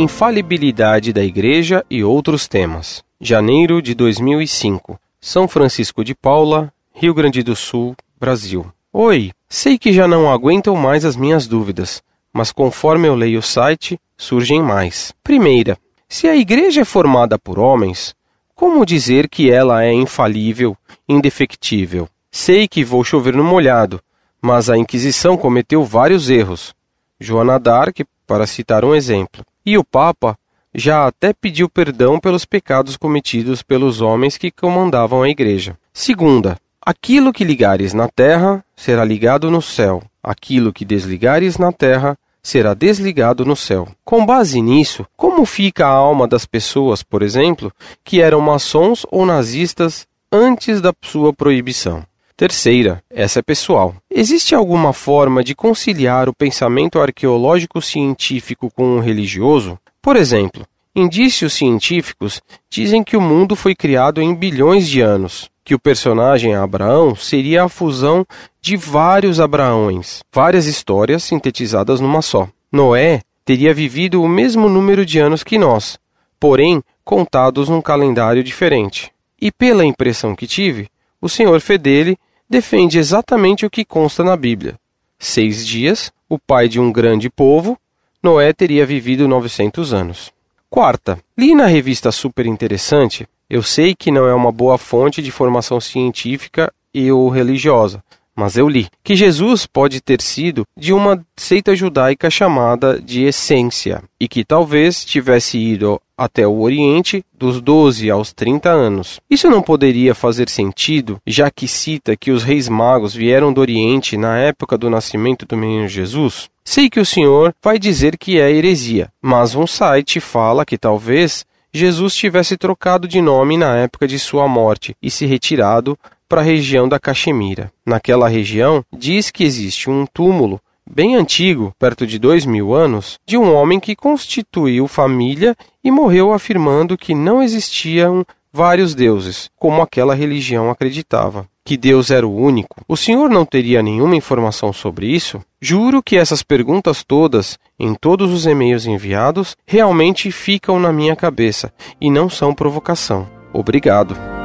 Infalibilidade da Igreja e outros temas. Janeiro de 2005. São Francisco de Paula, Rio Grande do Sul, Brasil. Oi, sei que já não aguentam mais as minhas dúvidas, mas conforme eu leio o site, surgem mais. Primeira, se a igreja é formada por homens, como dizer que ela é infalível, indefectível? Sei que vou chover no molhado, mas a Inquisição cometeu vários erros. Joana d'Arc, para citar um exemplo. E o Papa já até pediu perdão pelos pecados cometidos pelos homens que comandavam a igreja. Segunda, aquilo que ligares na terra será ligado no céu, aquilo que desligares na terra será desligado no céu. Com base nisso, como fica a alma das pessoas, por exemplo, que eram maçons ou nazistas antes da sua proibição? Terceira, essa é pessoal. Existe alguma forma de conciliar o pensamento arqueológico científico com o religioso? Por exemplo, indícios científicos dizem que o mundo foi criado em bilhões de anos, que o personagem Abraão seria a fusão de vários Abraões, várias histórias sintetizadas numa só. Noé teria vivido o mesmo número de anos que nós, porém contados num calendário diferente. E pela impressão que tive, o senhor Fedele defende exatamente o que consta na Bíblia. Seis dias, o pai de um grande povo, Noé teria vivido 900 anos. Quarta, li na revista Super Interessante, eu sei que não é uma boa fonte de formação científica e ou religiosa, mas eu li que Jesus pode ter sido de uma seita judaica chamada de Essência e que talvez tivesse ido até o Oriente dos 12 aos 30 anos. Isso não poderia fazer sentido, já que cita que os reis magos vieram do Oriente na época do nascimento do menino Jesus? Sei que o senhor vai dizer que é heresia, mas um site fala que talvez Jesus tivesse trocado de nome na época de sua morte e se retirado para a região da Caxemira. Naquela região, diz que existe um túmulo bem antigo, perto de dois mil anos, de um homem que constituiu família e morreu afirmando que não existiam vários deuses, como aquela religião acreditava. Que Deus era o único. O senhor não teria nenhuma informação sobre isso? Juro que essas perguntas todas, em todos os e-mails enviados, realmente ficam na minha cabeça e não são provocação. Obrigado.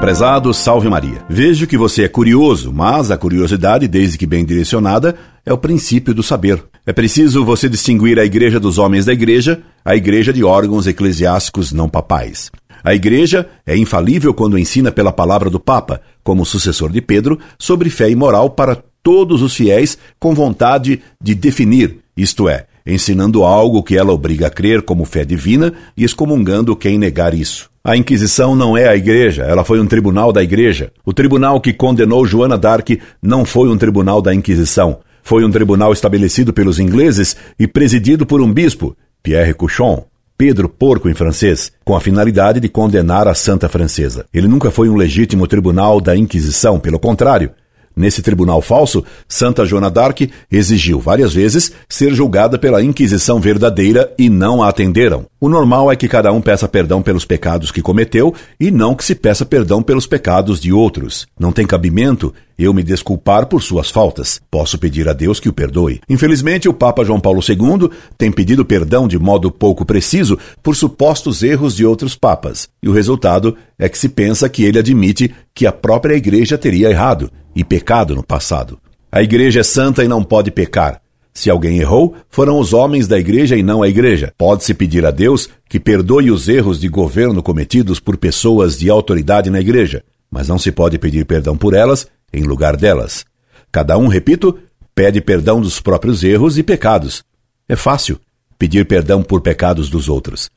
Prezado, salve Maria. Vejo que você é curioso, mas a curiosidade, desde que bem direcionada, é o princípio do saber. É preciso você distinguir a igreja dos homens da igreja, a igreja de órgãos eclesiásticos não papais. A igreja é infalível quando ensina pela palavra do Papa, como sucessor de Pedro, sobre fé e moral para todos os fiéis com vontade de definir, isto é, ensinando algo que ela obriga a crer como fé divina e excomungando quem negar isso. A Inquisição não é a Igreja, ela foi um tribunal da Igreja. O tribunal que condenou Joana d'Arc não foi um tribunal da Inquisição. Foi um tribunal estabelecido pelos ingleses e presidido por um bispo, Pierre Couchon, Pedro Porco em francês, com a finalidade de condenar a Santa Francesa. Ele nunca foi um legítimo tribunal da Inquisição, pelo contrário, Nesse tribunal falso, Santa Joana d'Arc exigiu várias vezes ser julgada pela Inquisição verdadeira e não a atenderam. O normal é que cada um peça perdão pelos pecados que cometeu e não que se peça perdão pelos pecados de outros. Não tem cabimento eu me desculpar por suas faltas. Posso pedir a Deus que o perdoe. Infelizmente, o Papa João Paulo II tem pedido perdão de modo pouco preciso por supostos erros de outros papas. E o resultado é que se pensa que ele admite que a própria Igreja teria errado e pecado no passado. A Igreja é santa e não pode pecar. Se alguém errou, foram os homens da igreja e não a igreja. Pode-se pedir a Deus que perdoe os erros de governo cometidos por pessoas de autoridade na igreja, mas não se pode pedir perdão por elas em lugar delas. Cada um, repito, pede perdão dos próprios erros e pecados. É fácil pedir perdão por pecados dos outros.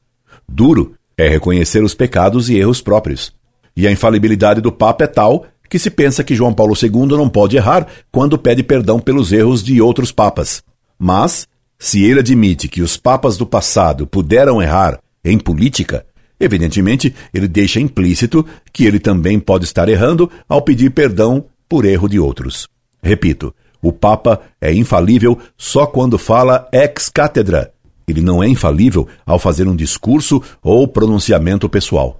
Duro é reconhecer os pecados e erros próprios. E a infalibilidade do Papa é tal que se pensa que João Paulo II não pode errar quando pede perdão pelos erros de outros papas. Mas, se ele admite que os papas do passado puderam errar em política, evidentemente ele deixa implícito que ele também pode estar errando ao pedir perdão por erro de outros. Repito, o Papa é infalível só quando fala ex cátedra. Ele não é infalível ao fazer um discurso ou pronunciamento pessoal.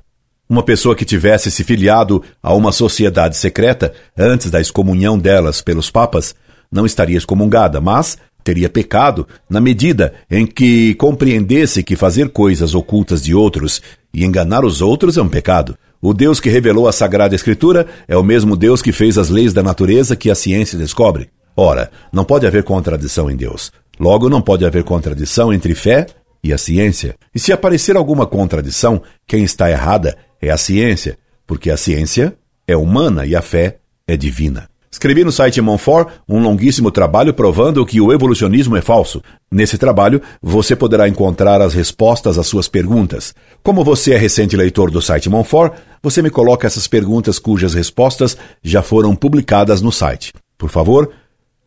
Uma pessoa que tivesse se filiado a uma sociedade secreta antes da excomunhão delas pelos papas não estaria excomungada, mas teria pecado na medida em que compreendesse que fazer coisas ocultas de outros e enganar os outros é um pecado. O Deus que revelou a Sagrada Escritura é o mesmo Deus que fez as leis da natureza que a ciência descobre. Ora, não pode haver contradição em Deus. Logo, não pode haver contradição entre fé e a ciência. E se aparecer alguma contradição, quem está errada é a ciência, porque a ciência é humana e a fé é divina. Escrevi no site Monfort um longuíssimo trabalho provando que o evolucionismo é falso. Nesse trabalho, você poderá encontrar as respostas às suas perguntas. Como você é recente leitor do site Monfort, você me coloca essas perguntas cujas respostas já foram publicadas no site. Por favor,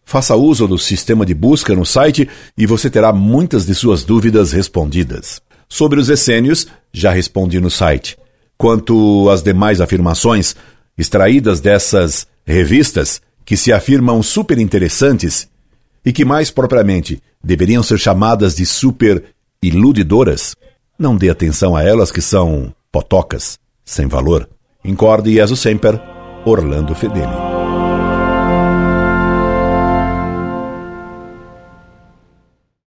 faça uso do sistema de busca no site e você terá muitas de suas dúvidas respondidas. Sobre os essênios, já respondi no site. Quanto às demais afirmações extraídas dessas revistas que se afirmam super interessantes e que mais propriamente deveriam ser chamadas de super iludidoras, não dê atenção a elas que são potocas, sem valor. Incorde Jesus Semper, Orlando Fedeli.